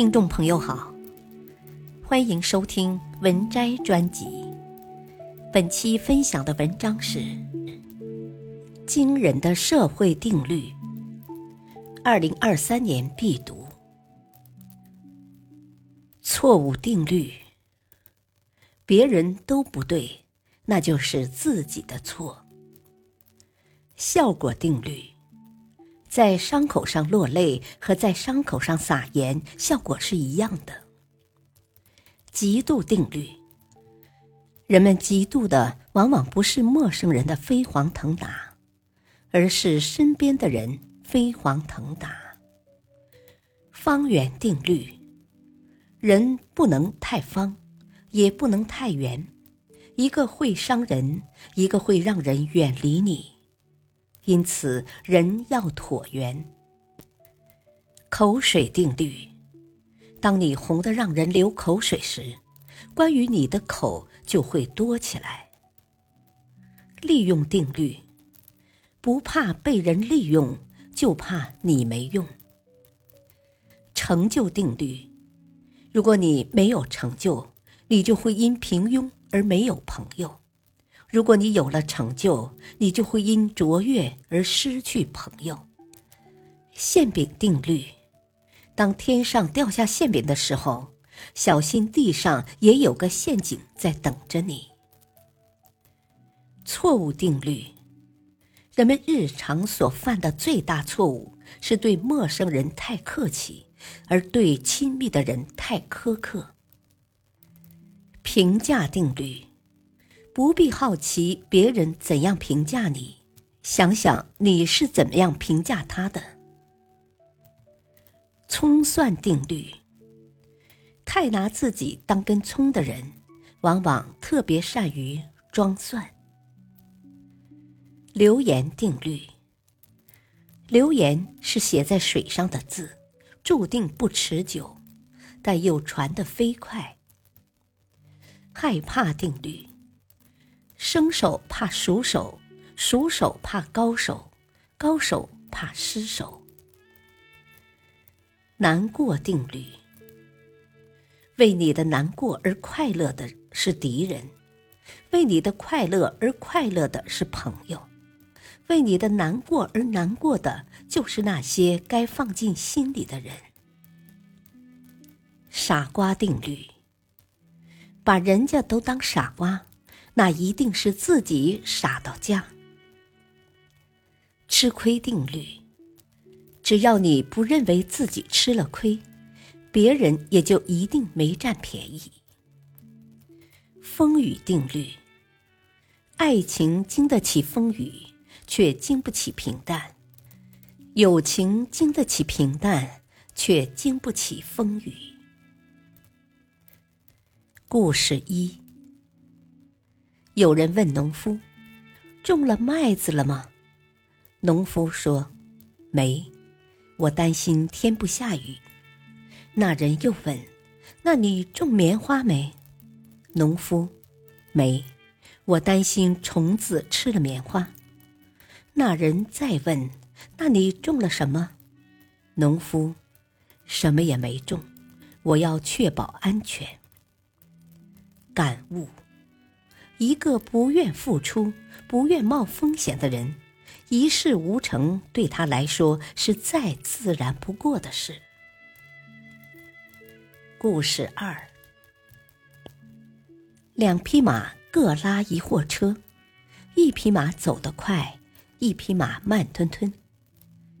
听众朋友好，欢迎收听文摘专辑。本期分享的文章是《惊人的社会定律》，二零二三年必读。错误定律：别人都不对，那就是自己的错。效果定律。在伤口上落泪和在伤口上撒盐，效果是一样的。嫉妒定律。人们嫉妒的往往不是陌生人的飞黄腾达，而是身边的人飞黄腾达。方圆定律。人不能太方，也不能太圆，一个会伤人，一个会让人远离你。因此，人要椭圆。口水定律：当你红的让人流口水时，关于你的口就会多起来。利用定律：不怕被人利用，就怕你没用。成就定律：如果你没有成就，你就会因平庸而没有朋友。如果你有了成就，你就会因卓越而失去朋友。馅饼定律：当天上掉下馅饼的时候，小心地上也有个陷阱在等着你。错误定律：人们日常所犯的最大错误是对陌生人太客气，而对亲密的人太苛刻。评价定律。不必好奇别人怎样评价你，想想你是怎么样评价他的。葱蒜定律：太拿自己当根葱的人，往往特别善于装蒜。流言定律：流言是写在水上的字，注定不持久，但又传得飞快。害怕定律。生手怕熟手，熟手怕高手，高手怕失手。难过定律：为你的难过而快乐的是敌人，为你的快乐而快乐的是朋友，为你的难过而难过的就是那些该放进心里的人。傻瓜定律：把人家都当傻瓜。那一定是自己傻到家。吃亏定律：只要你不认为自己吃了亏，别人也就一定没占便宜。风雨定律：爱情经得起风雨，却经不起平淡；友情经得起平淡，却经不起风雨。故事一。有人问农夫：“种了麦子了吗？”农夫说：“没，我担心天不下雨。”那人又问：“那你种棉花没？”农夫：“没，我担心虫子吃了棉花。”那人再问：“那你种了什么？”农夫：“什么也没种，我要确保安全。”感悟。一个不愿付出、不愿冒风险的人，一事无成，对他来说是再自然不过的事。故事二：两匹马各拉一货车，一匹马走得快，一匹马慢吞吞。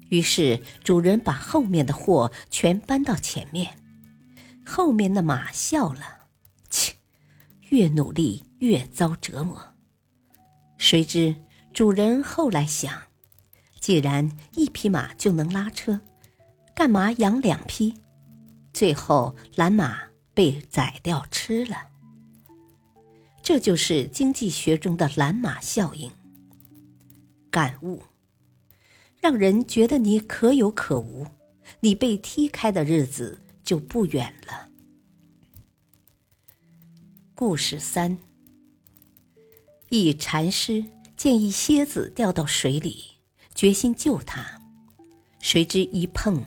于是主人把后面的货全搬到前面，后面的马笑了，切，越努力。越遭折磨。谁知主人后来想，既然一匹马就能拉车，干嘛养两匹？最后蓝马被宰掉吃了。这就是经济学中的蓝马效应。感悟：让人觉得你可有可无，你被踢开的日子就不远了。故事三。一禅师见一蝎子掉到水里，决心救它，谁知一碰，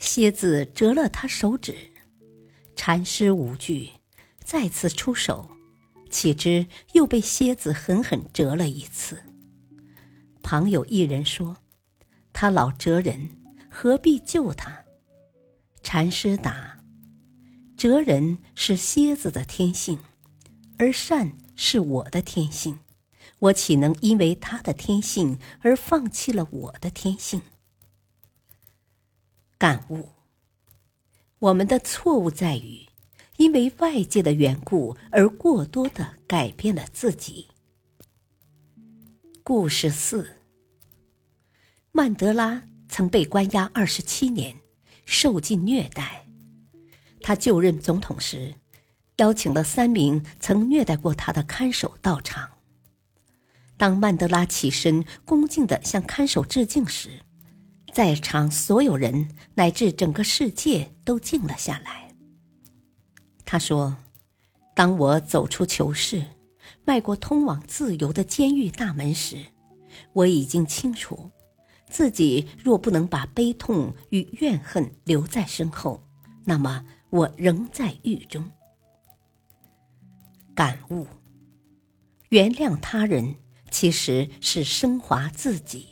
蝎子折了他手指，禅师无惧，再次出手，岂知又被蝎子狠狠蛰了一次。旁有一人说：“他老蛰人，何必救他？”禅师答：“蛰人是蝎子的天性，而善是我的天性，我岂能因为他的天性而放弃了我的天性？”感悟。我们的错误在于，因为外界的缘故而过多的改变了自己。故事四：曼德拉曾被关押二十七年，受尽虐待。他就任总统时，邀请了三名曾虐待过他的看守到场。当曼德拉起身恭敬地向看守致敬时，在场所有人乃至整个世界都静了下来。他说：“当我走出囚室，迈过通往自由的监狱大门时，我已经清楚，自己若不能把悲痛与怨恨留在身后，那么我仍在狱中。”感悟：原谅他人，其实是升华自己。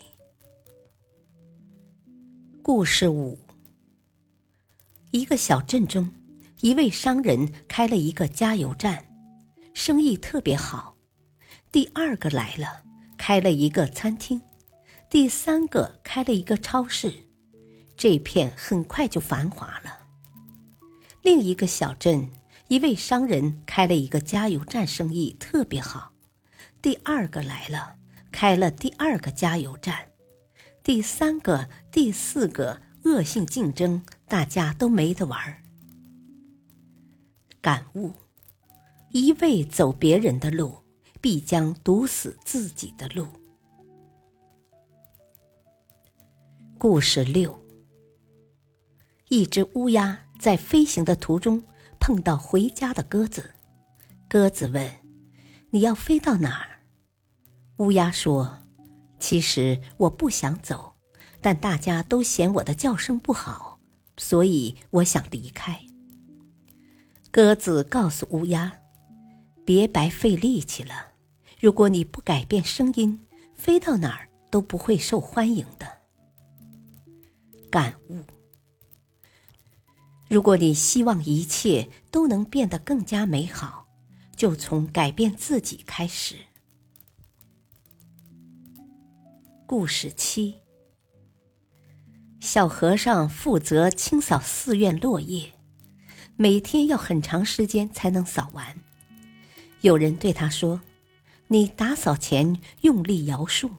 故事五：一个小镇中，一位商人开了一个加油站，生意特别好。第二个来了，开了一个餐厅；第三个开了一个超市。这片很快就繁华了。另一个小镇，一位商人开了一个加油站，生意特别好。第二个来了，开了第二个加油站。第三个、第四个恶性竞争，大家都没得玩儿。感悟：一味走别人的路，必将堵死自己的路。故事六：一只乌鸦在飞行的途中碰到回家的鸽子，鸽子问：“你要飞到哪儿？”乌鸦说。其实我不想走，但大家都嫌我的叫声不好，所以我想离开。鸽子告诉乌鸦：“别白费力气了，如果你不改变声音，飞到哪儿都不会受欢迎的。”感悟：如果你希望一切都能变得更加美好，就从改变自己开始。故事七：小和尚负责清扫寺院落叶，每天要很长时间才能扫完。有人对他说：“你打扫前用力摇树，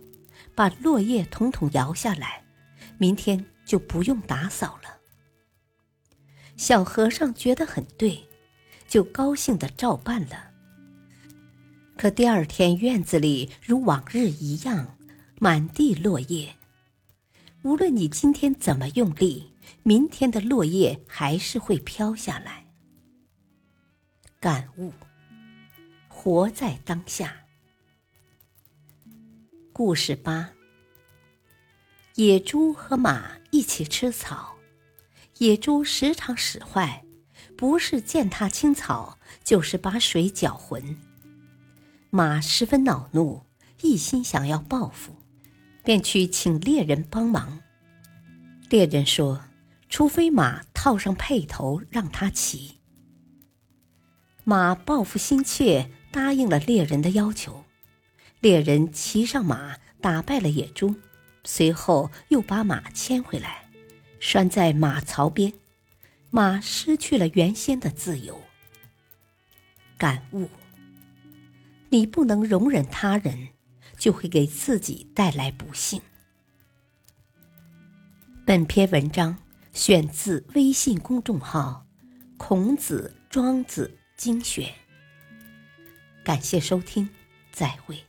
把落叶统统摇下来，明天就不用打扫了。”小和尚觉得很对，就高兴的照办了。可第二天院子里如往日一样。满地落叶，无论你今天怎么用力，明天的落叶还是会飘下来。感悟：活在当下。故事八：野猪和马一起吃草，野猪时常使坏，不是践踏青草，就是把水搅浑。马十分恼怒，一心想要报复。便去请猎人帮忙。猎人说：“除非马套上辔头，让他骑。”马报复心切，答应了猎人的要求。猎人骑上马，打败了野猪，随后又把马牵回来，拴在马槽边。马失去了原先的自由。感悟：你不能容忍他人。就会给自己带来不幸。本篇文章选自微信公众号《孔子庄子精选》，感谢收听，再会。